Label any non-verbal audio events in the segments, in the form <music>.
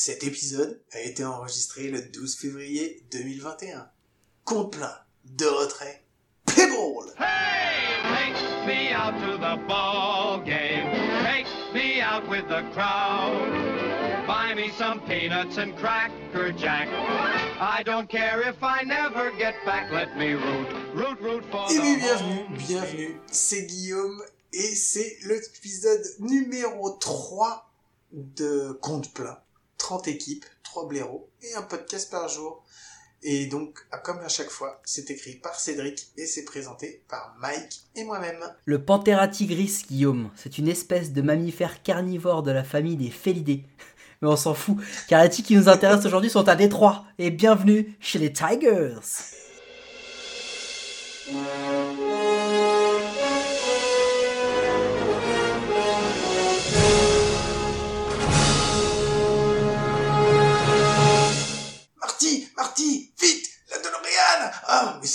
Cet épisode a été enregistré le 12 février 2021. Compte plein, de retrait, Pebble Hey, take me out to the ball game. Take me out with the crowd. Buy me some peanuts and cracker jack. I don't care if I never get back. Let me root, root, root for Et the oui, home bienvenue, bienvenue, c'est Guillaume et c'est l'épisode numéro 3 de Compte plein. 30 équipes, 3 blaireaux et un podcast par jour. Et donc, comme à chaque fois, c'est écrit par Cédric et c'est présenté par Mike et moi-même. Le Panthera tigris, Guillaume, c'est une espèce de mammifère carnivore de la famille des félidés. <laughs> Mais on s'en fout, car les tigres qui nous intéressent aujourd'hui sont à Détroit. Et bienvenue chez les Tigers.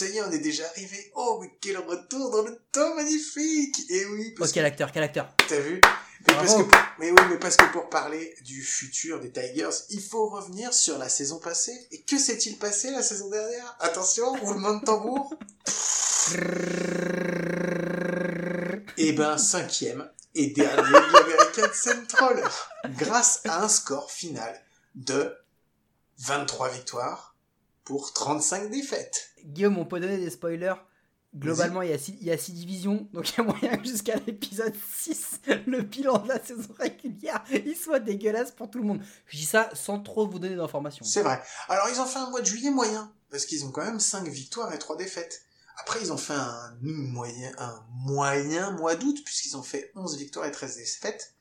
Ça y est, on est déjà arrivé. Oh, mais quel retour dans le temps magnifique Et oui, Oh, parce quel acteur, quel acteur t'as vu? Mais parce, que, mais oui, mais parce que pour parler du futur des Tigers, il faut revenir sur la saison passée. Et que s'est-il passé la saison dernière? Attention, roulement de tambour. Eh ben, cinquième et dernier de <laughs> l'American Central, grâce à un score final de 23 victoires pour 35 défaites. Guillaume, on peut donner des spoilers. Globalement, il y, a six, il y a six divisions, donc il y a moyen que jusqu'à l'épisode 6, le bilan de la saison régulière, il soit dégueulasse pour tout le monde. Je dis ça sans trop vous donner d'informations. C'est vrai. Alors, ils ont fait un mois de juillet moyen, parce qu'ils ont quand même 5 victoires et 3 défaites. Après, ils ont fait un moyen, un moyen mois d'août, puisqu'ils ont fait 11 victoires et 13 défaites.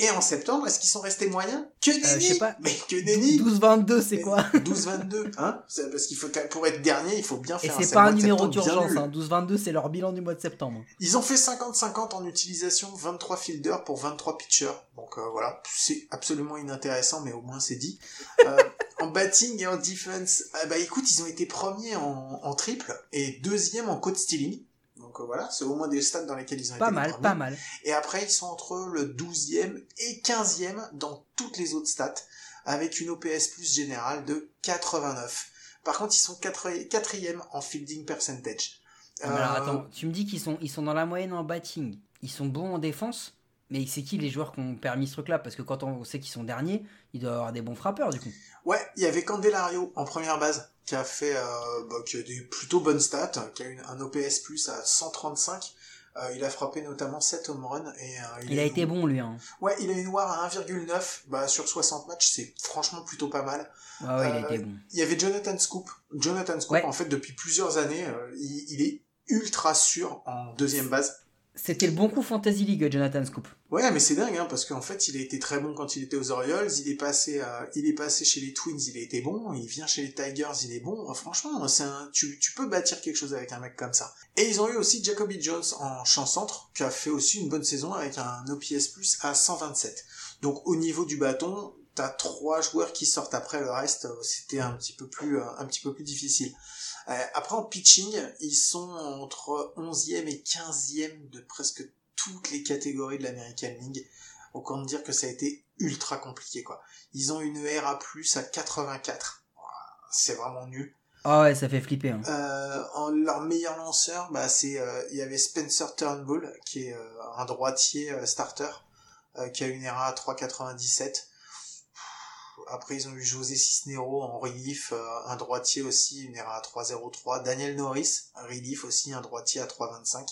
Et en septembre, est-ce qu'ils sont restés moyens? Que nenni Euh, je sais pas. Mais que nenni 12-22, c'est quoi? 12-22, hein? C'est Parce qu'il faut, pour être dernier, il faut bien Et faire c'est un pas un numéro d'urgence, hein. 12-22, c'est leur bilan du mois de septembre. Ils ont fait 50-50 en utilisation, 23 fielders pour 23 pitchers. Donc euh, voilà, c'est absolument inintéressant, mais au moins c'est dit. Euh, en batting et en defense, ah bah écoute, ils ont été premiers en, en triple et deuxième en code stealing. Donc euh, voilà, c'est au moins des stats dans lesquels ils ont Pas été les mal, pas mal. Et après, ils sont entre le 12e et 15e dans toutes les autres stats, avec une OPS plus générale de 89. Par contre, ils sont 4e en fielding percentage. Mais alors, Euh, attends, tu me dis qu'ils sont, ils sont dans la moyenne en batting. Ils sont bons en défense mais c'est qui les joueurs qui ont permis ce truc-là? Parce que quand on sait qu'ils sont derniers, ils doivent avoir des bons frappeurs du coup. Ouais, il y avait Candelario en première base qui a fait euh, bah, qui a des plutôt bonnes stats, qui a une, un OPS plus à 135. Euh, il a frappé notamment 7 home runs et euh, Il a été bon lui. Hein. Ouais, il a une WAR à 1,9 bah, sur 60 matchs, c'est franchement plutôt pas mal. Ouais, ouais, il a été bon. Il y avait Jonathan Scoop. Jonathan Scoop, Ouais. en fait, depuis plusieurs années, il, il est ultra sûr en deuxième base. C'était le bon coup Fantasy League, Jonathan Scoop. Ouais, mais c'est dingue, hein, parce qu'en fait, il a été très bon quand il était aux Orioles, il est passé, il est passé chez les Twins, il a été bon, il vient chez les Tigers, il est bon. Franchement, c'est un, tu, tu peux bâtir quelque chose avec un mec comme ça. Et ils ont eu aussi Jacoby Jones en champ centre, qui a fait aussi une bonne saison avec un OPS plus à 127. Donc, au niveau du bâton, t'as trois joueurs qui sortent après le reste, euh, c'était un petit peu plus, euh, un petit peu plus difficile. Euh, après, en pitching, ils sont entre 11e et 15e de presque toutes les catégories de l'American League. Donc, on peut dire que ça a été ultra compliqué, quoi. Ils ont une ERA plus à 84. Voilà, C'est vraiment nul. Ah ouais, ça fait flipper. Hein. Euh, en, leur meilleur lanceur, bah, c'est, euh, il y avait Spencer Turnbull, qui est euh, un droitier starter, qui a une ERA à 3,97. Après, ils ont eu José Cisnero en relief, euh, un droitier aussi, une ERA à 3,03. Daniel Norris, relief aussi, un droitier à 3,25.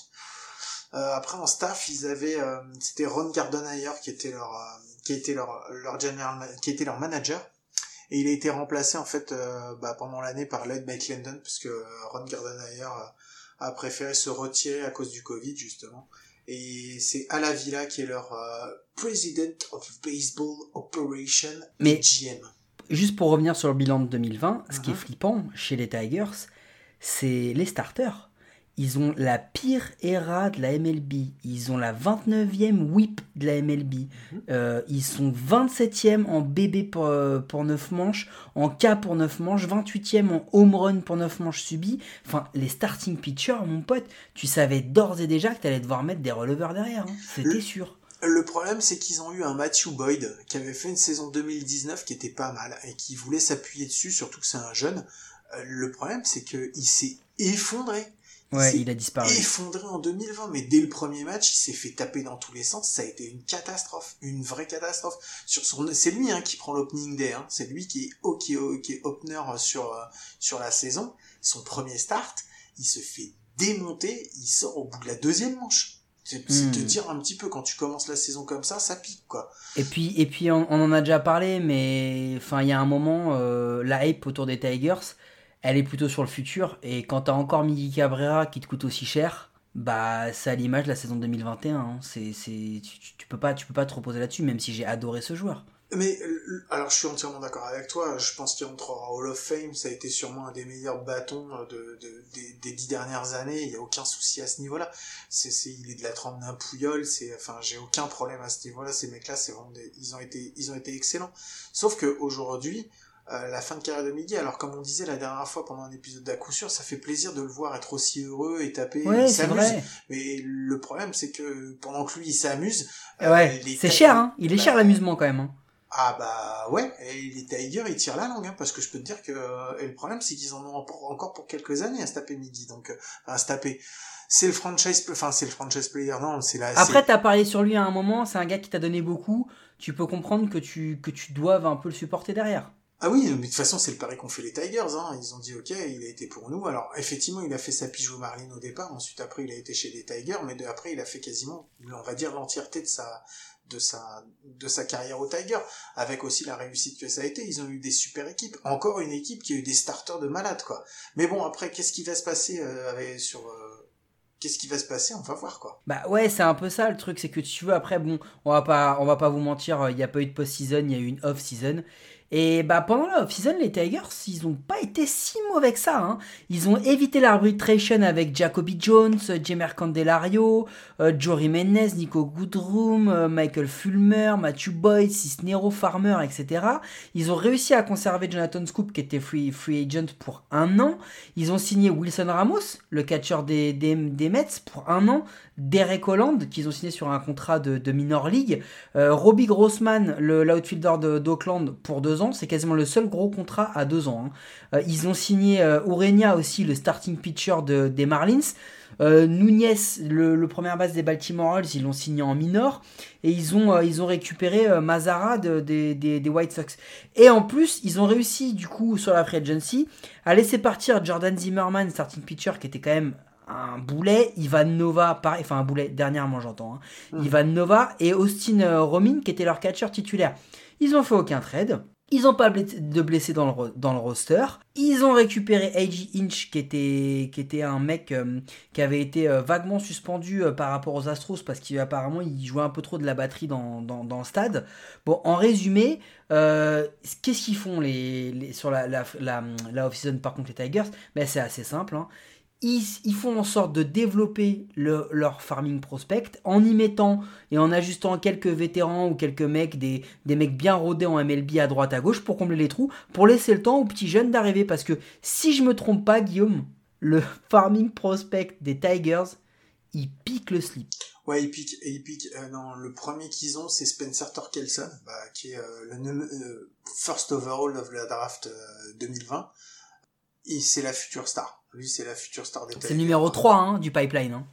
Euh, après, en staff, ils avaient, euh, c'était Ron Gardenhire qui était leur, qui était leur, manager. Et il a été remplacé en fait bah, pendant l'année par Lloyd McClendon puisque Ron Gardenhire a préféré se retirer à cause du Covid justement. Et c'est Alavila qui est leur euh, President of Baseball Operation Mais- GM. Juste pour revenir sur le bilan de 2020, ce qui est Mhm. flippant chez les Tigers, c'est les starters. Ils ont la pire ERA de la MLB. Ils ont la 29e whip de la MLB. Euh, ils sont 27e en BB pour, euh, pour 9 manches, en K pour 9 manches, 28e en home run pour 9 manches subies. Enfin, les starting pitchers, mon pote, tu savais d'ores et déjà que tu allais devoir mettre des releveurs derrière. hein. C'était sûr. Le problème, c'est qu'ils ont eu un Matthew Boyd qui avait fait une saison 2019 qui était pas mal et qui voulait s'appuyer dessus, surtout que c'est un jeune. Euh, le problème, c'est que il s'est effondré. Ouais, il a disparu. effondré en 2020, mais dès le premier match, il s'est fait taper dans tous les sens. Ça a été une catastrophe, une vraie catastrophe. Sur son, c'est lui hein, qui prend l'opening day. Hein. C'est lui qui est, oh, qui, est- qui est opener sur euh, sur la saison. Son premier start, il se fait démonter. Il sort au bout de la deuxième manche. C'est Hmm. te dire un petit peu quand tu commences la saison comme ça, ça pique quoi. Et puis, et puis on, on en a déjà parlé, mais enfin, il y a un moment, euh, la hype autour des Tigers, elle est plutôt sur le futur. Et quand t'as encore Miguel Cabrera qui te coûte aussi cher, bah, c'est à l'image de la saison 2021. hein. C'est, tu, tu- peux pas, tu peux pas te reposer là-dessus, même si j'ai adoré ce joueur. Mais euh, alors je suis entièrement d'accord avec toi. Je pense qu'il entrera Hall of Fame. Ça a été sûrement un des meilleurs bâtons euh, de, de- des, dix dernières années. Il y a aucun souci à ce niveau-là. C'est, il est de la trempe d'un Pouyol. C'est, enfin, j'ai aucun problème à ce niveau-là. Ces mecs-là, c'est vraiment ils ont été, ils ont été excellents. Sauf que aujourd'hui, euh, la fin de carrière de Miggy, alors comme on disait la dernière fois pendant un épisode d'à coup sûr, ça fait plaisir de le voir être aussi heureux et taper. Ouais, il s'amuse. Mais le problème, c'est que pendant que lui, il s'amuse. Ouais, euh, les c'est cher, hein. Il est bah, cher l'amusement quand même. hein. ah bah ouais, et les Tigers ils tirent la langue, hein, parce que je peux te dire que euh, et le problème c'est qu'ils en ont encore pour quelques années à se taper midi, donc euh, à se taper. C'est le franchise, enfin c'est le franchise player, non, c'est la. Après, t'as parlé sur lui à un moment, c'est un gars qui t'a donné beaucoup. Tu peux comprendre que tu, que tu doives un peu le supporter derrière. Ah oui, mais de toute façon c'est le pari qu'ont fait les Tigers, hein. Ils ont dit ok, il a été pour nous. Alors effectivement il a fait sa pige au Marlin au départ, ensuite après il a été chez les Tigers, mais de- après il a fait quasiment, on va dire l'entièreté de sa de sa de sa carrière aux Tigers, avec aussi la réussite que ça a été. Ils ont eu des super équipes, encore une équipe qui a eu des starters de malades quoi. Mais bon après qu'est-ce qui va se passer euh, sur euh, qu'est-ce qui va se passer? On va voir quoi. Bah ouais, c'est un peu ça le truc, c'est que tu veux après bon, on va pas on va pas vous mentir, il y a pas eu de post-season, il y a eu une off-season. Et bah pendant la off-season, les Tigers, ils ont pas été si mauvais que ça. Hein. Ils ont évité l'arbitration avec Jacoby Jones, euh, Jemer Candelario, euh, Jory Menez, Nico Goodroom, euh, Michael Fulmer, Matthew Boyd, Cisnero Farmer, etc. Ils ont réussi à conserver Jonathan Scoop qui était free, agent pour un an. Ils ont signé Wilson Ramos, le catcher des, Mets, pour un an. Derek Holland, qu'ils ont signé sur un contrat de, minor league. Robbie Grossman, l'outfielder de- d'Oakland, pour deux ans. C'est quasiment le seul gros contrat à deux ans. hein. Euh, ils ont signé euh, Urenia aussi, le starting pitcher de, des Marlins. Euh, Nunez, le, le première base des Baltimore Orioles, ils l'ont signé en minor. Et ils ont, euh, ils ont récupéré euh, Mazara de- des- White Sox. Et en plus, ils ont réussi, du coup, sur la free agency, à laisser partir Jordan Zimmerman, starting pitcher, qui était quand même un boulet. Ivan Nova, pareil, enfin un boulet, dernièrement j'entends. hein. Mhm. Ivan Nova et Austin euh, Romin, qui était leur catcher titulaire. Ils ont fait aucun trade. Ils n'ont pas de blessés dans le, dans le roster. Ils ont récupéré A.J. Inch, qui était, qui était un mec euh, qui avait été euh, vaguement suspendu euh, par rapport aux Astros parce qu'apparemment il jouait un peu trop de la batterie dans, dans, le stade. Bon, en résumé, qu'est-ce qu'ils font les, sur la, la, la, la off-season par contre les Tigers? Ben, C'est assez simple. hein. Ils, font en sorte de développer le- leur farming prospect en y mettant et en ajustant quelques vétérans ou quelques mecs, des, des mecs bien rodés en MLB à droite à gauche pour combler les trous, pour laisser le temps aux petits jeunes d'arriver. Parce que si je me trompe pas, Guillaume, le <laughs> farming prospect des Tigers, il pique le slip. Ouais, il pique, et il euh, non, le premier qu'ils ont, c'est Spencer Torkelson, bah, qui est euh, le euh, first overall of la draft euh, 2020. Et c'est la future star. Lui, c'est la future star des C'est le numéro 3 hein, du pipeline. hein.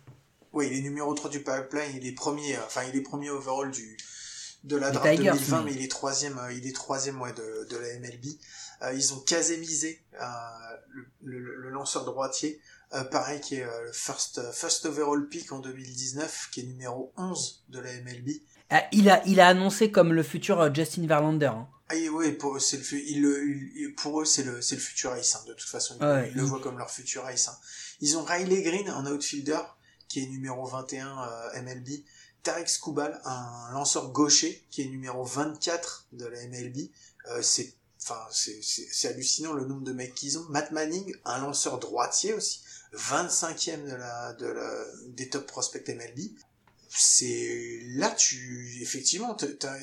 Oui, il est numéro 3 du pipeline, il est premier, euh, enfin, il est premier overall du, de la draft Tigers, 2020, mais- mais il est troisième, euh, il est troisième, ouais, de, de la MLB. Euh, ils ont casémisé, euh, le, le- le lanceur droitier, euh, pareil, qui est euh, le first, euh, first overall pick en 2019, qui est numéro 11 de la MLB. Ah, il, a, il a annoncé comme le futur euh, Justin Verlander. hein. Ah ouais, pour eux, c'est le, pour eux, c'est le, c'est le futur ace, hein, de toute façon. Ils, Ouais, ils le voient comme leur futur ace. hein. Ils ont Riley Green, un outfielder, qui est numéro 21 euh, MLB. Tarek Skubal, un lanceur gaucher, qui est numéro 24 de la MLB. Euh, c'est, enfin, c'est hallucinant le nombre de mecs qu'ils ont. Matt Manning, un lanceur droitier aussi, 25e de la, de la, des top prospects MLB. C'est là tu effectivement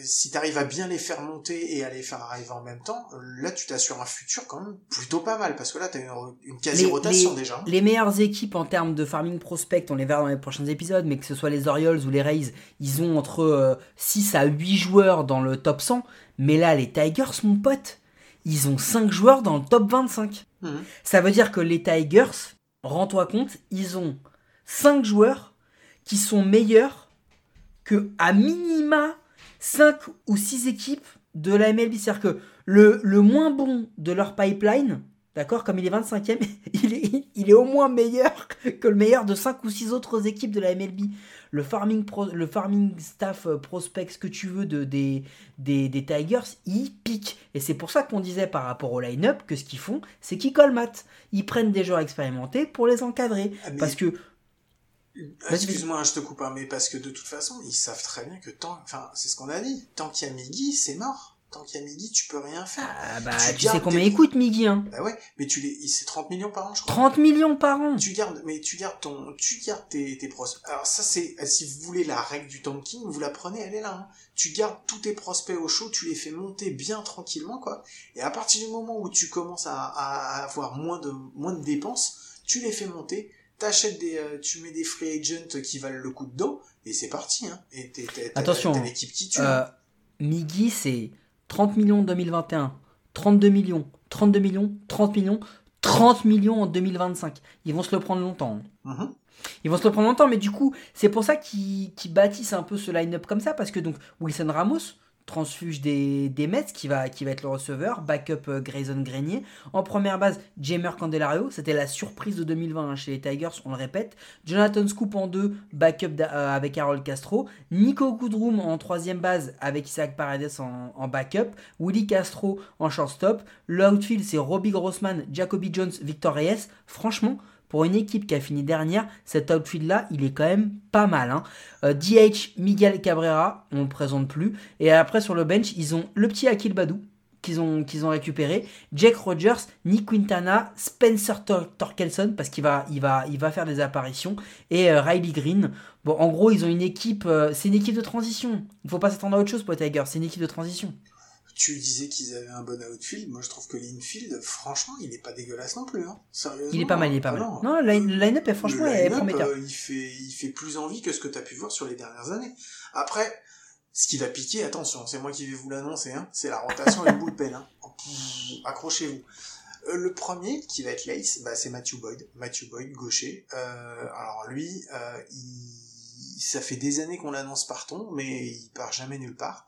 si t'arrives à bien les faire monter et à les faire arriver en même temps là tu t'assures un futur quand même plutôt pas mal parce que là t'as une, une quasi rotation déjà les meilleures équipes en termes de farming prospect, on les verra dans les prochains épisodes, mais que ce soit les Orioles ou les Rays, ils ont entre euh, 6 à 8 joueurs dans le top 100. Mais là, les Tigers, mon pote, ils ont 5 joueurs dans le top 25. Mhm. Ça veut dire que les Tigers, rends-toi compte, ils ont 5 joueurs qui sont meilleurs que à minima 5 ou 6 équipes de la MLB. C'est-à-dire que le, le moins bon de leur pipeline, d'accord, comme il est 25e, <laughs> il est, il est au moins meilleur que le meilleur de 5 ou 6 autres équipes de la MLB. Le farming, pro- le farming staff euh, prospect, ce que tu veux, de, des, des, des Tigers, il pique. Et c'est pour ça qu'on disait par rapport au line-up que ce qu'ils font, c'est qu'ils colmatent. Ils prennent des joueurs expérimentés pour les encadrer. Ah, mais- Parce que Excuse-moi, hein, je te coupe, hein, mais parce que de toute façon, ils savent très bien que tant, enfin, c'est ce qu'on a dit. Tant qu'il y a Miggy, c'est mort. Tant qu'il y a Miggy, tu peux rien faire. Ah bah, Tu tu, sais combien tes- coûte, Miggy, hein Bah ouais, mais tu les, c'est 30 millions par an, je crois. 30 millions par an Tu gardes, mais tu gardes ton, tu gardes tes, tes prospects. Alors ça, c'est, si vous voulez la règle du tanking, vous la prenez, elle est là. hein. Tu gardes tous tes prospects au chaud, tu les fais monter bien tranquillement, quoi. Et à partir du moment où tu commences à, à avoir moins de, moins de dépenses, tu les fais monter. T'achètes des, euh, tu mets des free agents qui valent le coup de dos, et c'est parti, hein. Et t'es, Attention, l'équipe qui tue. Euh, hein. Miggy, c'est 30 millions en 2021, 32 millions, 32 millions, 30 millions, 30 millions en 2025. Ils vont se le prendre longtemps. hein. Mhm. Ils vont se le prendre longtemps, mais du coup, c'est pour ça qu'ils qu'ils bâtissent un peu ce line-up comme ça, parce que donc Wilson Ramos, transfuge des, des Mets, qui va, qui va être le receveur, backup euh, Grayson Grenier. En première base, Jamer Candelario, c'était la surprise de 2020 hein, chez les Tigers, on le répète. Jonathan Scoop en deux, backup euh, avec Harold Castro. Nico Goodroom en troisième base avec Isaac Paredes en, en backup. Willy Castro en shortstop. Le outfield, c'est Robbie Grossman, Jacoby Jones, Victor Reyes. Franchement, pour une équipe qui a fini dernière, cet outfield-là, il est quand même pas mal. hein. Euh, DH, Miguel Cabrera, on ne le présente plus. Et après, sur le bench, ils ont le petit Akil Badou qu'ils ont, récupéré, Jack Rogers, Nick Quintana, Spencer Tor- Torkelson, parce qu'il va, faire des apparitions, et euh, Riley Green. Bon, en gros, ils ont une équipe, euh, c'est une équipe de transition. Il faut pas s'attendre à autre chose pour c'est une équipe de transition. Tu disais qu'ils avaient un bon outfield. Moi, je trouve que l'infield, franchement, il est pas dégueulasse non plus. Hein. Sérieusement. Il est pas mal, il est pas Ah mal. non. Non, le line- le line-up est franchement Le il est line-up, prometteur. euh, il fait, il fait plus envie que ce que tu as pu voir sur les dernières années. Après, ce qui va piquer, attention, c'est moi qui vais vous l'annoncer, hein, c'est la rotation et le bullpen. Hein. <laughs> Accrochez-vous. Euh, le premier qui va être l'ace, bah, c'est Matthew Boyd. Matthew Boyd, gaucher. Euh, alors lui, il... ça fait des années qu'on l'annonce partout, mais il part jamais nulle part.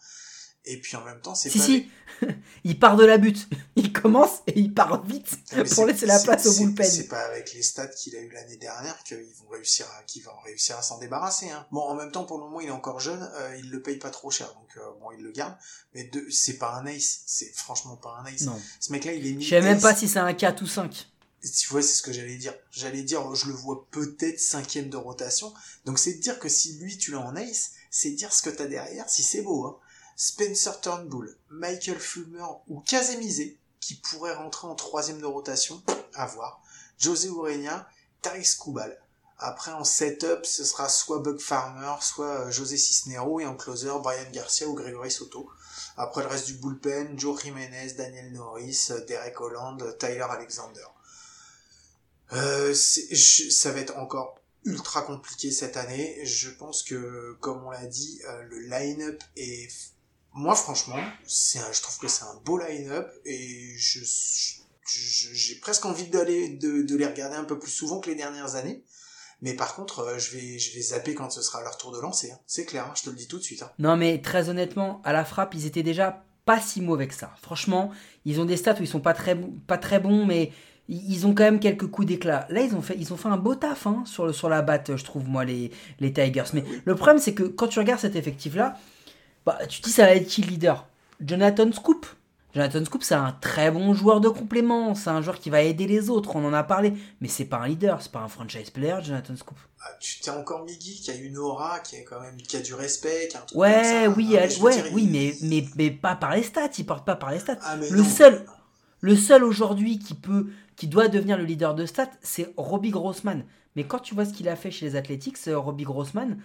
Et puis en même temps, c'est Si, pas si, <laughs> il part de la butte. <laughs> Il commence et il part vite Non, pour laisser la place au bullpen. C'est pas avec les stats qu'il a eu l'année dernière qu'ils vont réussir à, qu'ils vont réussir à s'en débarrasser. Hein. Bon, en même temps, pour le moment, il est encore jeune, euh, il le paye pas trop cher, donc euh, bon, il le garde. Mais de, c'est pas un ace, c'est franchement pas un ace. Non. Ce mec-là, il est mis. Je sais même pas si c'est un 4 ou 5. Tu vois, c'est ce que j'allais dire. J'allais dire, je le vois peut-être cinquième de rotation. Donc c'est de dire que si lui, tu l'as en ace, c'est dire ce que t'as derrière, si c'est beau. Hein. Spencer Turnbull, Michael Fulmer ou Kazemize, qui pourrait rentrer en troisième de rotation, à voir. José Urenia, Taris Kubal. Après, en setup, ce sera soit Bug Farmer, soit euh, José Cisnero, et en closer, Brian Garcia ou Gregory Soto. Après, le reste du bullpen, Joe Jiménez, Daniel Norris, euh, Derek Holland, Tyler Alexander. Euh, ça va être encore ultra compliqué cette année. Je pense que, comme on l'a dit, le line-up est... Moi, franchement, un- je trouve que c'est un beau line-up et je, j'ai presque envie d'aller de, de les regarder un peu plus souvent que les dernières années. Mais par contre, euh, je vais, je vais zapper quand ce sera leur tour de lancer. hein. C'est clair, hein, je te le dis tout de suite. hein. Non, mais très honnêtement, à la frappe, ils étaient déjà pas si mauvais que ça. Franchement, ils ont des stats où ils sont pas très, bons- pas très bons, mais ils ils ont quand même quelques coups d'éclat. Là, ils ont fait, ils ont fait un beau taf hein, sur, le, sur la batte, je trouve, moi, les, les Tigers. Mais le problème, c'est que quand tu regardes cet effectif-là, bah, tu te dis ça va être qui le leader? Jonathan Scoop. Jonathan Scoop, c'est un très bon joueur de complément. C'est un joueur qui va aider les autres. On en a parlé. Mais c'est pas un leader. C'est pas un franchise player, Jonathan Scoop. Ah, tu t'es encore Miggy qui a une aura, qui a quand même qui a du respect, qui a un truc Ouais, comme ça. oui, elle- veux ouais, dire, oui, mais, mais, mais pas par les stats. Il porte pas par les stats. Ah, le non. seul, le seul aujourd'hui qui peut, qui doit devenir le leader de stats, c'est Robbie Grossman. Mais quand tu vois ce qu'il a fait chez les Athletics, euh, Robbie Grossman,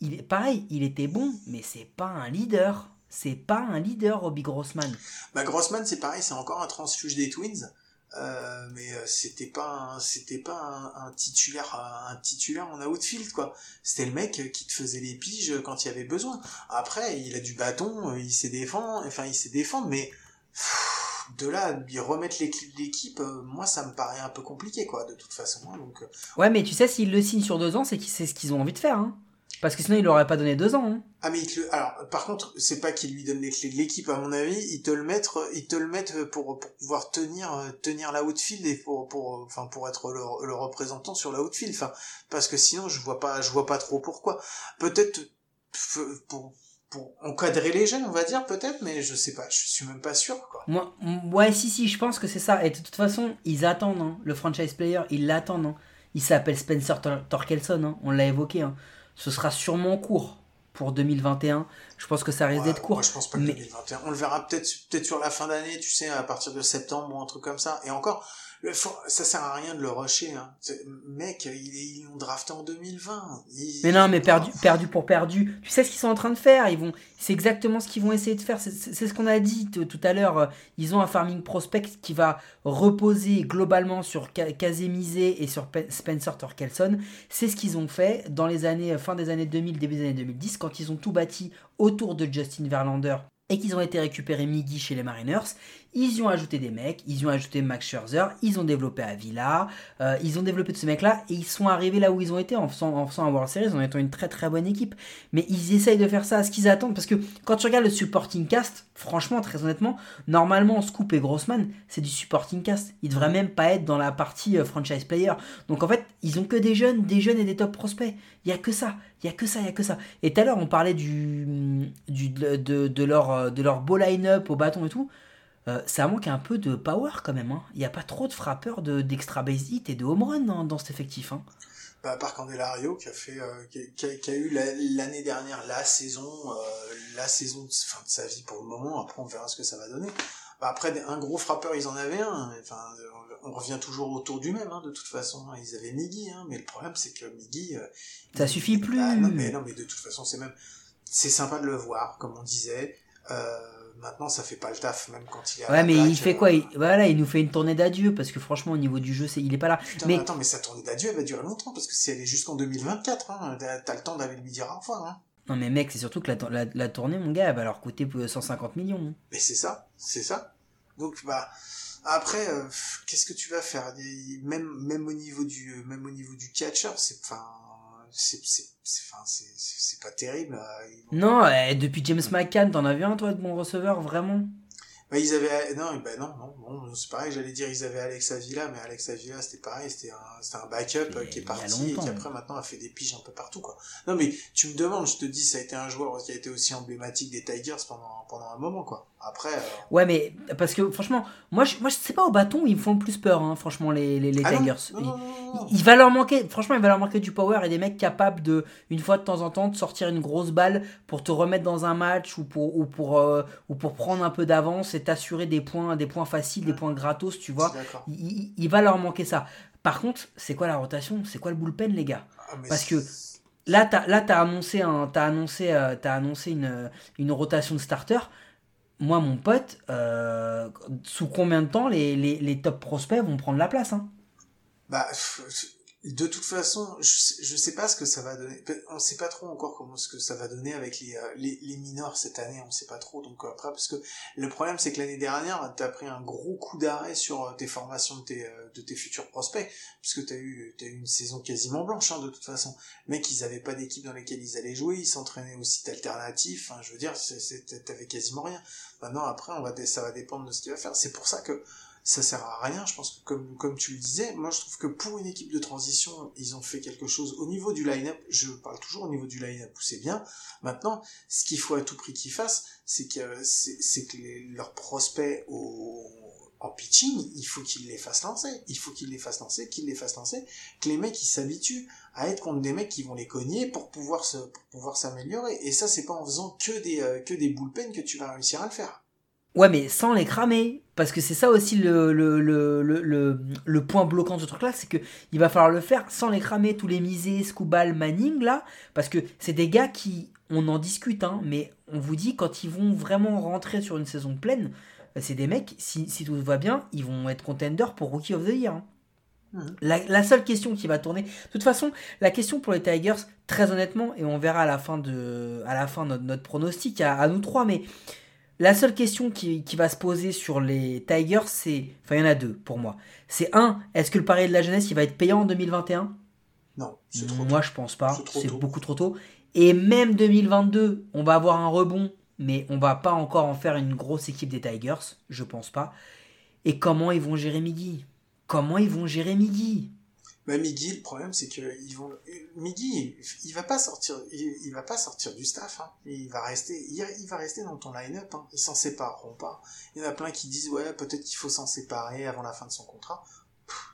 il est pareil, il était bon, mais c'est pas un leader. C'est pas un leader, Robbie Grossman. Bah Grossman, c'est pareil, c'est encore un transfuge des Twins. Euh, mais euh, c'était pas un, c'était pas un, un titulaire un titulaire en outfield quoi c'était le mec qui te faisait les piges quand il y avait besoin après il a du bâton il sait défendre enfin il sait défendre mais pff, de là lui remettre l'équipe euh, moi ça me paraît un peu compliqué quoi de toute façon hein, donc euh, Ouais, mais tu sais, s'ils le signent sur deux ans, c'est c'est ce qu'ils ont envie de faire. Hein. Parce que sinon, il aurait pas donné deux ans. Hein. Ah mais il te le... alors par contre c'est pas qu'il lui donne les clés de l'équipe à mon avis ils te le mettent ils te le mettent pour, pour pouvoir tenir tenir la outfield et pour pour enfin pour être le, le représentant sur la outfield enfin parce que sinon je vois pas je vois pas trop pourquoi peut-être pour pour encadrer les jeunes on va dire peut-être mais je sais pas je suis même pas sûr quoi Moi, ouais, si, si, je pense que c'est ça. Et de toute façon, ils attendent. Hein. Le franchise player, ils l'attendent. Hein. Il s'appelle Spencer Tor- Torkelson. Hein. On l'a évoqué. Ce sera sûrement court pour 2021. Je pense que ça risque Ouais, d'être court. moi, je pense pas que mais- 2021 on le verra peut-être peut-être sur la fin d'année tu sais à partir de septembre ou un truc comme ça et encore le, ça sert à rien de le rusher hein. Mec ils l'ont drafté en 2020 Il- Mais non, mais perdu, perdu pour perdu. Tu sais ce qu'ils sont en train de faire? Ils vont, c'est exactement ce qu'ils vont essayer de faire. C'est- ce qu'on a dit tout à l'heure. Ils ont un farming prospect qui va reposer globalement sur Kazemize et sur Pe- Spencer Torkelson. C'est ce qu'ils ont fait dans les années fin des années 2000, début des années 2010, quand ils ont tout bâti autour de Justin Verlander et qu'ils ont été récupérés Miggy chez les Mariners. Ils y ont ajouté des mecs, ils y ont ajouté Max Scherzer, ils ont développé Avila, euh, ils ont développé tous ces mecs-là et ils sont arrivés là où ils ont été en faisant, en faisant un World Series, en étant une très très bonne équipe. Mais ils essayent de faire ça à ce qu'ils attendent parce que quand tu regardes le supporting cast, franchement, très honnêtement, normalement Scoop et Grossman, c'est du supporting cast. Ils devraient même pas être dans la partie euh, franchise player. Donc en fait, ils ont que des jeunes, des jeunes et des top prospects. Il y a que ça, il y a que ça, il y a que ça. Et tout à l'heure, on parlait de, de, de leur euh, de leur beau line-up au bâton et tout. Euh, ça manque un peu de power quand même. hein. Il n'y a pas trop de frappeurs de- d'extra base hit et de home run dans, dans cet effectif. hein. Bah, à part Candelario qui a fait euh, qui, a, qui a- qui a eu la- l'année dernière la saison euh, la saison de fin de sa vie pour le moment après on verra ce que ça va donner bah, après un gros frappeur ils en avaient un enfin euh, on revient toujours autour du même hein, de toute façon hein. ils avaient Miggy hein, mais le problème c'est que Miggy euh, Ça il- suffit plus. Non mais non mais de toute façon c'est même c'est sympa de le voir comme on disait euh, maintenant ça fait pas le taf même quand il est à Ouais, mais plaque, il fait euh, quoi il, Voilà, il nous fait une tournée d'adieu parce que franchement, au niveau du jeu, c'est, il est pas là. Putain, Mais- mais attends, mais sa tournée d'adieu, elle va durer longtemps, parce que si elle est jusqu'en 2024, hein, t'as le temps d'aller lui dire au revoir, hein. Non, mais mec, c'est surtout que la, la, la tournée, mon gars, elle va leur coûter euh, 150 millions. hein. Mais c'est ça, c'est ça. Donc, bah, après, euh, qu'est-ce que tu vas faire? Même, même au niveau du, euh, même au niveau du catcher, c'est, enfin, c'est, c'est, pas terrible. ils- Non, eh, depuis James McCann, t'en as vu un, toi, de bon receveur, vraiment? Bah, ils avaient, non, bah, non, non, c'est pareil, j'allais dire, ils avaient Alex Avila, mais Alex Avila, c'était pareil, c'était un, c'était un backup euh, qui est parti et qui après maintenant a fait des piges un peu partout, quoi. Non, mais tu me demandes, je te dis, ça a été un joueur qui a été aussi emblématique des Tigers pendant, pendant un moment, quoi. Après, euh, Ouais, mais parce que franchement, moi, je, moi, je sais pas au bâton, ils me font le plus peur, hein, franchement, les, les, les ah Tigers. non, Ils- non, non, non. Il, il va leur manquer, franchement, il va leur manquer du power et des mecs capables de, une fois de temps en temps, de sortir une grosse balle pour te remettre dans un match ou pour, ou pour, euh, ou pour prendre un peu d'avance et t'assurer des points, des points faciles, des points gratos, tu vois. Il, va leur manquer ça. Par contre, c'est quoi la rotation? C'est quoi le bullpen, les gars? Ah, Parce que Là, t'as là, t'as annoncé, un, t'as annoncé, euh, t'as annoncé une, une rotation de starter. Moi, mon pote, euh, sous combien de temps les, les, les top prospects vont prendre la place hein? Bah, de toute façon, je, je sais pas ce que ça va donner. On sait pas trop encore comment ce que ça va donner avec les, euh, les, les minors cette année, on sait pas trop. Donc euh, après, parce que le problème, c'est que l'année dernière, t'as pris un gros coup d'arrêt sur euh, tes formations de tes, de tes futurs prospects, puisque t'as eu, t'as eu une saison quasiment blanche, hein, de toute façon. Les mecs, ils avaient pas d'équipe dans lesquelles ils allaient jouer, ils s'entraînaient au site alternatif. Je veux dire, t'avais quasiment rien. Maintenant, après, on va, ça va dépendre de ce qu'il va faire. C'est pour ça que ça sert à rien. Je pense que comme, comme tu le disais, moi je trouve que pour une équipe de transition, ils ont fait quelque chose au niveau du line-up. Je parle toujours au niveau du line-up où c'est bien. Maintenant, ce qu'il faut à tout prix qu'ils fassent, c'est que, c'est que leurs prospects au, en pitching, il faut qu'ils les fassent lancer. Il faut qu'ils les fassent lancer, qu'ils les fassent lancer, que les mecs ils s'habituent à être contre des mecs qui vont les cogner pour pouvoir se, pour pouvoir s'améliorer. Et ça, c'est pas en faisant que des, euh, que des bullpen que tu vas réussir à le faire. Ouais, mais sans les cramer. Parce que c'est ça aussi le, le, le, le, le point bloquant de ce truc-là, c'est qu'il va falloir le faire sans les cramer, tous les misés, Scoobal, Manning, là. Parce que c'est des gars qui, on en discute, hein, mais on vous dit, quand ils vont vraiment rentrer sur une saison pleine, c'est des mecs, si, si, tout va bien, ils vont être contenders pour Rookie of the Year. Hein. Mhm. La, seule question qui va tourner. De toute façon, la question pour les Tigers, très honnêtement, et on verra à la fin de, à la fin notre, notre pronostic à, nous trois, mais la seule question qui, va se poser sur les Tigers, c'est. Enfin, il y en a deux pour moi. C'est un, est-ce que le pari de la jeunesse, il va être payant en 2021 Non, c'est trop Moi, je pense pas. C'est beaucoup trop tôt. Et même 2022, on va avoir un rebond, mais on va pas encore en faire une grosse équipe des Tigers, je pense pas. Et comment ils vont gérer Miggy? Comment ils vont gérer Miggy? Bah, Miggy, le problème, c'est que ils vont, Miggy, il va pas sortir, il, va pas sortir du staff, hein. Il va rester, il, va rester dans ton line-up, hein. Ils s'en sépareront pas. Il y en a plein qui disent, ouais, peut-être qu'il faut s'en séparer avant la fin de son contrat.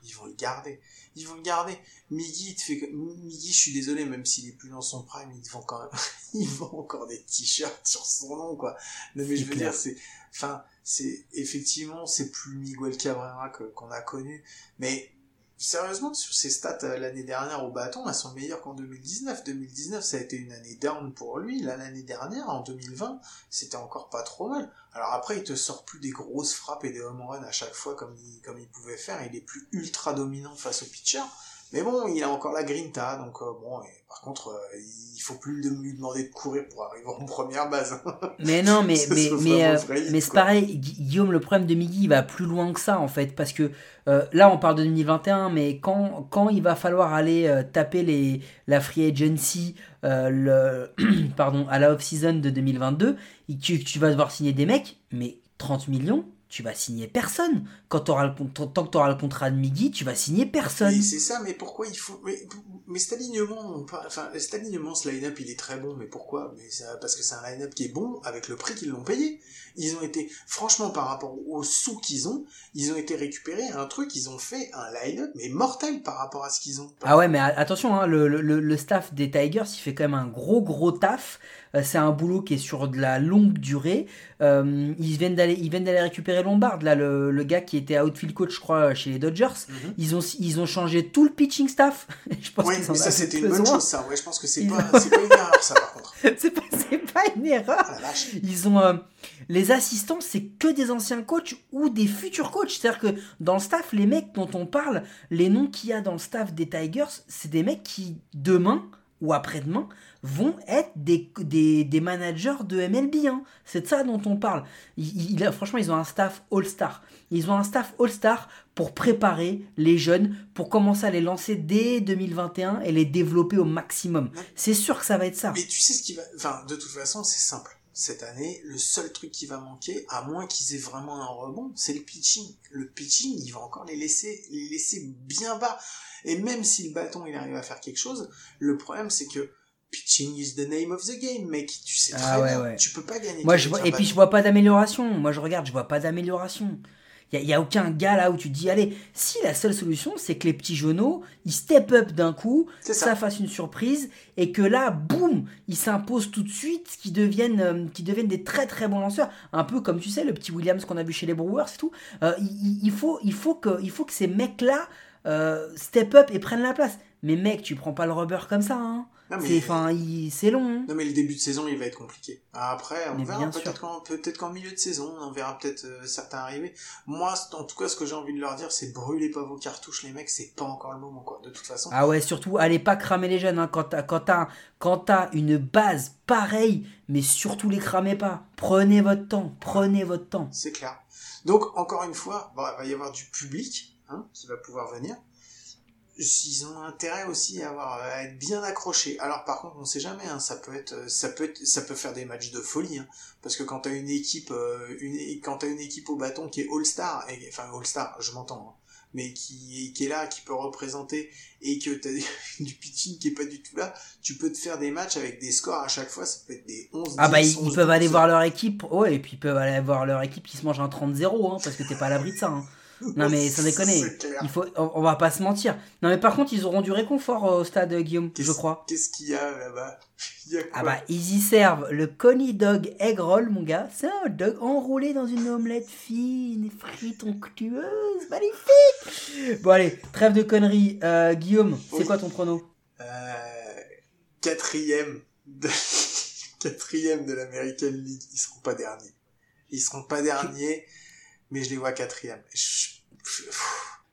ils vont le garder. Ils vont le garder. Miggy, te fait, Miggy, je suis désolé, même s'il est plus dans son prime, il vend quand même, <laughs> il vend encore des t-shirts sur son nom, quoi. Non, mais je veux dire, c'est, enfin, c'est, effectivement, c'est plus Miguel Cabrera que, qu'on a connu, mais sérieusement, sur ses stats euh, l'année dernière au bâton, elles sont meilleures qu'en 2019. 2019, ça a été une année down pour lui. l'année dernière, en 2020, c'était encore pas trop mal. Alors après, il te sort plus des grosses frappes et des home runs à chaque fois comme il, comme il pouvait faire. Il est plus ultra dominant face au pitcher. Mais bon, il a encore la grinta, donc euh, bon, et par contre, euh, il faut plus lui demander de courir pour arriver en première base. mais non, mais <laughs> mais mais, euh, mais c'est pareil, Guillaume, le problème de Miggy, il va plus loin que ça en fait, parce que là, on parle de 2021, mais quand quand il va falloir aller taper les la free agency, le <clears throat> pardon, à la off season de 2022, tu, tu vas devoir signer des mecs, mais 30 millions, tu vas signer personne. Quand auras le, tant que tu auras le contrat de Miggy, tu vas signer personne. c'est ça, mais pourquoi il faut. Mais, mais cet alignement, enfin, cet alignement, ce line-up, il est très bon, mais pourquoi? Mais Parce que c'est un line-up qui est bon avec le prix qu'ils l'ont payé. Ils ont été, franchement, par rapport aux sous qu'ils ont, ils ont été récupérés un truc, ils ont fait un line-up, mais mortel par rapport à ce qu'ils ont. Ah ouais, mais attention, hein, le, le, le staff des Tigers, il fait quand même un gros, gros taf. Euh, c'est un boulot qui est sur de la longue durée. Euh, ils viennent d'aller, ils viennent d'aller récupérer Lombard, là, le, le, gars qui était outfield coach, je crois, chez les Dodgers. Mhm. Ils ont, ils ont changé tout le pitching staff. <laughs> je pense oui, mais ça c'était une bonne chose, ça. Ouais, je pense que c'est pas, pas, une erreur, ça, par contre. <laughs> c'est pas, pas, une erreur. Ah, ils ont, euh, les assistants, c'est que des anciens coachs ou des futurs coachs. C'est-à-dire que dans le staff, les mecs dont on parle, les noms qu'il y a dans le staff des Tigers, c'est des mecs qui demain ou après-demain vont être des, des, managers de MLB. Hein. C'est de ça dont on parle. Il, franchement, ils ont un staff all-star. Ils ont un staff all-star pour préparer les jeunes, pour commencer à les lancer dès 2021 et les développer au maximum. C'est sûr que ça va être ça. Mais tu sais ce qui va... Enfin, de toute façon, c'est simple. Cette année, le seul truc qui va manquer, à moins qu'ils aient vraiment un rebond, c'est le pitching. Le pitching, il va encore les laisser, les laisser bien bas. Et même si le bâton, il arrive à faire quelque chose, le problème, c'est que pitching is the name of the game, mec. Tu sais ah très bien, tu peux pas gagner. Moi, je vois, et puis je vois pas d'amélioration. Moi, je regarde, je vois pas d'amélioration. Il y, a aucun gars là où tu dis, allez, si la seule solution, c'est que les petits jauneaux, ils step up d'un coup, ça. ça. fasse une surprise, et que là, boum, ils s'imposent tout de suite, qu'ils deviennent, euh, deviennent des très très bons lanceurs. Un peu comme, tu sais, le petit Williams qu'on a vu chez les Brewers et tout. Euh, il, faut, il, faut que, il faut que ces mecs-là euh, step up et prennent la place. Mais mec, tu prends pas le rubber comme ça, hein. C'est long. Hein. Non mais le début de saison, il va être compliqué. Après, on verra peut-être qu'en peut-être qu'en milieu de saison, on verra peut-être euh, certains arriver. Moi, en tout cas, ce que j'ai envie de leur dire, c'est brûlez pas vos cartouches, les mecs. C'est pas encore le moment, quoi. De toute façon. Ah ouais, surtout, allez pas cramer les jeunes. Hein, quand t'as quand t'as quand t'as une base pareille, mais surtout les cramez pas. Prenez votre temps. Prenez votre temps. C'est clair. Donc encore une fois, il va y avoir du public hein, qui va pouvoir venir ils ont intérêt aussi à avoir à être bien accrochés. Alors par contre, on sait jamais, hein, ça peut être, ça peut être, ça peut faire des matchs de folie, hein, parce que quand t'as une équipe, euh, une, quand t'as une équipe au bâton qui est All Star, et, enfin All Star, je m'entends, hein, mais qui, qui est là, qui peut représenter, et que t'as <laughs> du pitching qui est pas du tout là, tu peux te faire des matchs avec des scores à chaque fois, ça peut être des 11, Ah bah ils, peuvent aller voir leur équipe, ouais, et puis ils peuvent aller voir leur équipe qui se mange un 30-0, hein, parce que t'es pas à l'abri de ça. Hein. Non mais sans déconner, il faut, on, on va pas se mentir. Non mais par contre ils auront du réconfort euh, au stade euh, Guillaume, je crois. Qu'est-ce qu'il y a là-bas? Ah bah ils y servent le Coney Dog Egg Roll mon gars. C'est un dog enroulé dans une omelette fine, frite onctueuse, magnifique. Bon allez, trêve de conneries. Euh, Guillaume, c'est Oui. quoi ton prono? Euh, quatrième de... <laughs> quatrième de l'American League. Ils seront pas derniers. Ils seront pas derniers, mais je les vois quatrième. Je, je,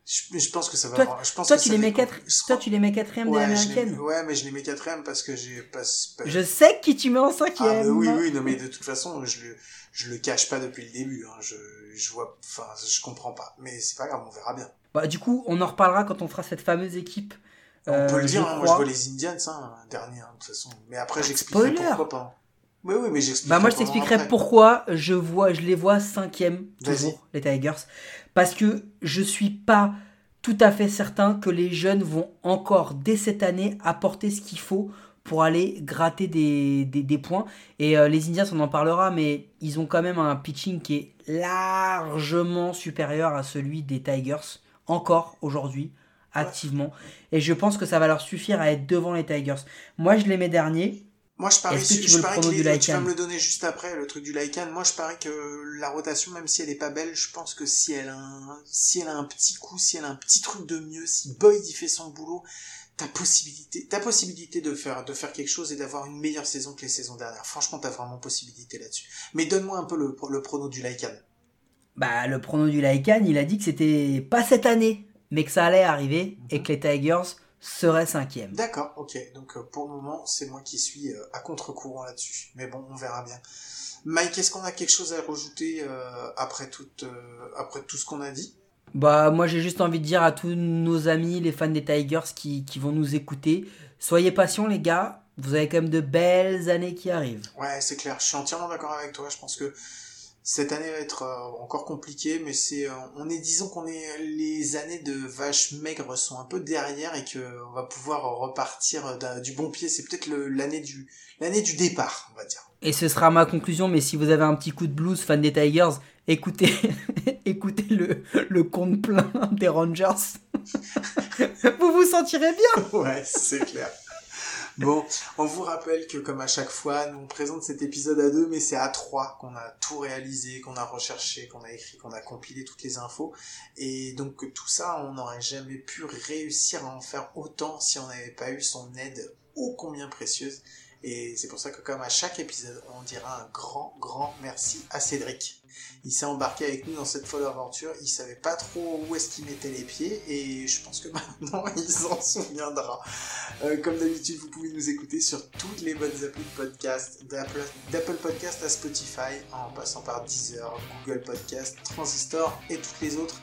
je- je pense que ça va. Toi- vraiment- je pense Toi que tu les mets quatre, toi tu les mets quatrième de ouais, ouais, mais je les mets quatrième parce que j'ai pas. pas- Je sais qui tu mets en cinquième. Ah, mais oui, oui, non, mais de toute façon, je le, je le cache pas depuis le début. Hein. Je, je vois, enfin, je comprends pas. Mais c'est pas grave, on verra bien. Bah, du coup, on en reparlera quand on fera cette fameuse équipe. On Euh, peut le dire, je hein, moi je vois les Indians, hein, dernier, hein, de toute façon. Mais après, j'expliquerai pourquoi pas. Oui, oui, mais. Bah moi je t'expliquerai pourquoi je vois, je les vois cinquième toujours les Tigers, parce que je suis pas tout à fait certain que les jeunes vont encore dès cette année apporter ce qu'il faut pour aller gratter des, des, des points. Et euh, les Indians on en parlera, mais ils ont quand même un pitching qui est largement supérieur à celui des Tigers encore aujourd'hui activement. Et je pense que ça va leur suffire à être devant les Tigers. Moi je les mets derniers. Moi, je parie, Est-ce que tu je veux le parie prono que du les- tu vas me le donner juste après, le truc du Lycan. Moi, je parie que la rotation, même si elle est pas belle, je pense que si elle a un, si elle a un petit coup, si elle a un petit truc de mieux, si Boyd y fait son boulot, ta possibilité, ta possibilité de faire, de faire quelque chose et d'avoir une meilleure saison que les saisons dernières. Franchement, t'as vraiment possibilité là-dessus. Mais donne-moi un peu le, le prono du Lycan. Bah, le prono du Lycan, il a dit que c'était pas cette année, mais que ça allait arriver et que les Tigers seraient cinquième. D'accord, ok. Donc, euh, pour le moment, c'est moi qui suis euh, à contre-courant là-dessus. Mais bon, on verra bien. Mike, est-ce qu'on a quelque chose à rajouter euh, après tout, après tout ce qu'on a dit? Bah, moi j'ai juste envie de dire à tous nos amis, les fans des Tigers qui, qui vont nous écouter, soyez patients les gars, vous avez quand même de belles années qui arrivent. Ouais, c'est clair. Je suis entièrement d'accord avec toi. Je pense que cette année va être euh, encore compliquée, mais c'est, euh, on est, disons qu'on est, les années de vaches maigres sont un peu derrière et que on va pouvoir repartir du bon pied. C'est peut-être l'année du, l'année du départ, on va dire. Et ce sera ma conclusion, mais si vous avez un petit coup de blues fan des Tigers, écoutez, <laughs> écoutez le, le compte plein des Rangers. <laughs> vous vous sentirez bien. ouais, c'est clair. Bon, on vous rappelle que comme à chaque fois, nous on présente cet épisode à deux, mais c'est à trois qu'on a tout réalisé, qu'on a recherché, qu'on a écrit, qu'on a compilé toutes les infos. Et donc tout ça, on n'aurait jamais pu réussir à en faire autant si on n'avait pas eu son aide ô combien précieuse. Et c'est pour ça que comme à chaque épisode, on dira un grand, grand merci à Cédric. Il s'est embarqué avec nous dans cette folle aventure, il savait pas trop où est-ce qu'il mettait les pieds, et je pense que <laughs> maintenant il s'en souviendra. Euh, comme d'habitude, vous pouvez nous écouter sur toutes les bonnes applis de podcast, d'Apple Podcast à Spotify, en passant par Deezer, Google Podcast, Transistor et toutes les autres.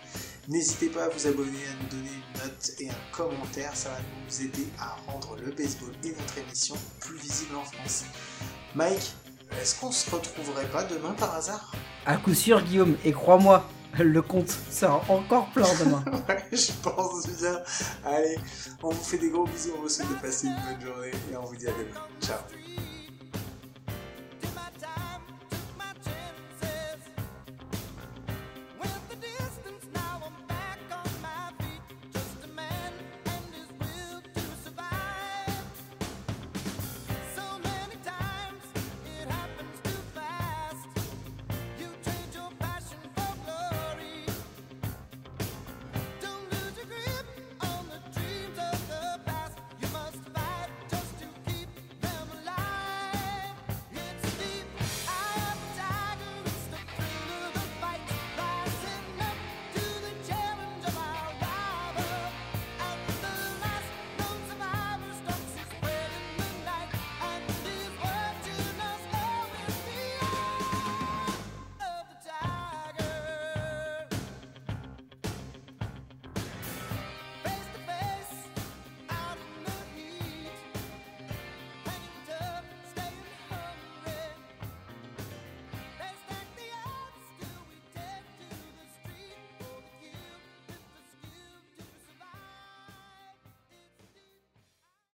N'hésitez pas à vous abonner, à nous donner une note et un commentaire, ça va nous aider à rendre le baseball et notre émission plus visible en France. Mike, est-ce qu'on se retrouverait pas demain par hasard? À coup sûr, Guillaume, et crois-moi, le compte sera encore plein demain. <laughs> Ouais, je pense bien. Allez, on vous fait des gros bisous, on vous souhaite de passer une bonne journée et on vous dit à demain. Ciao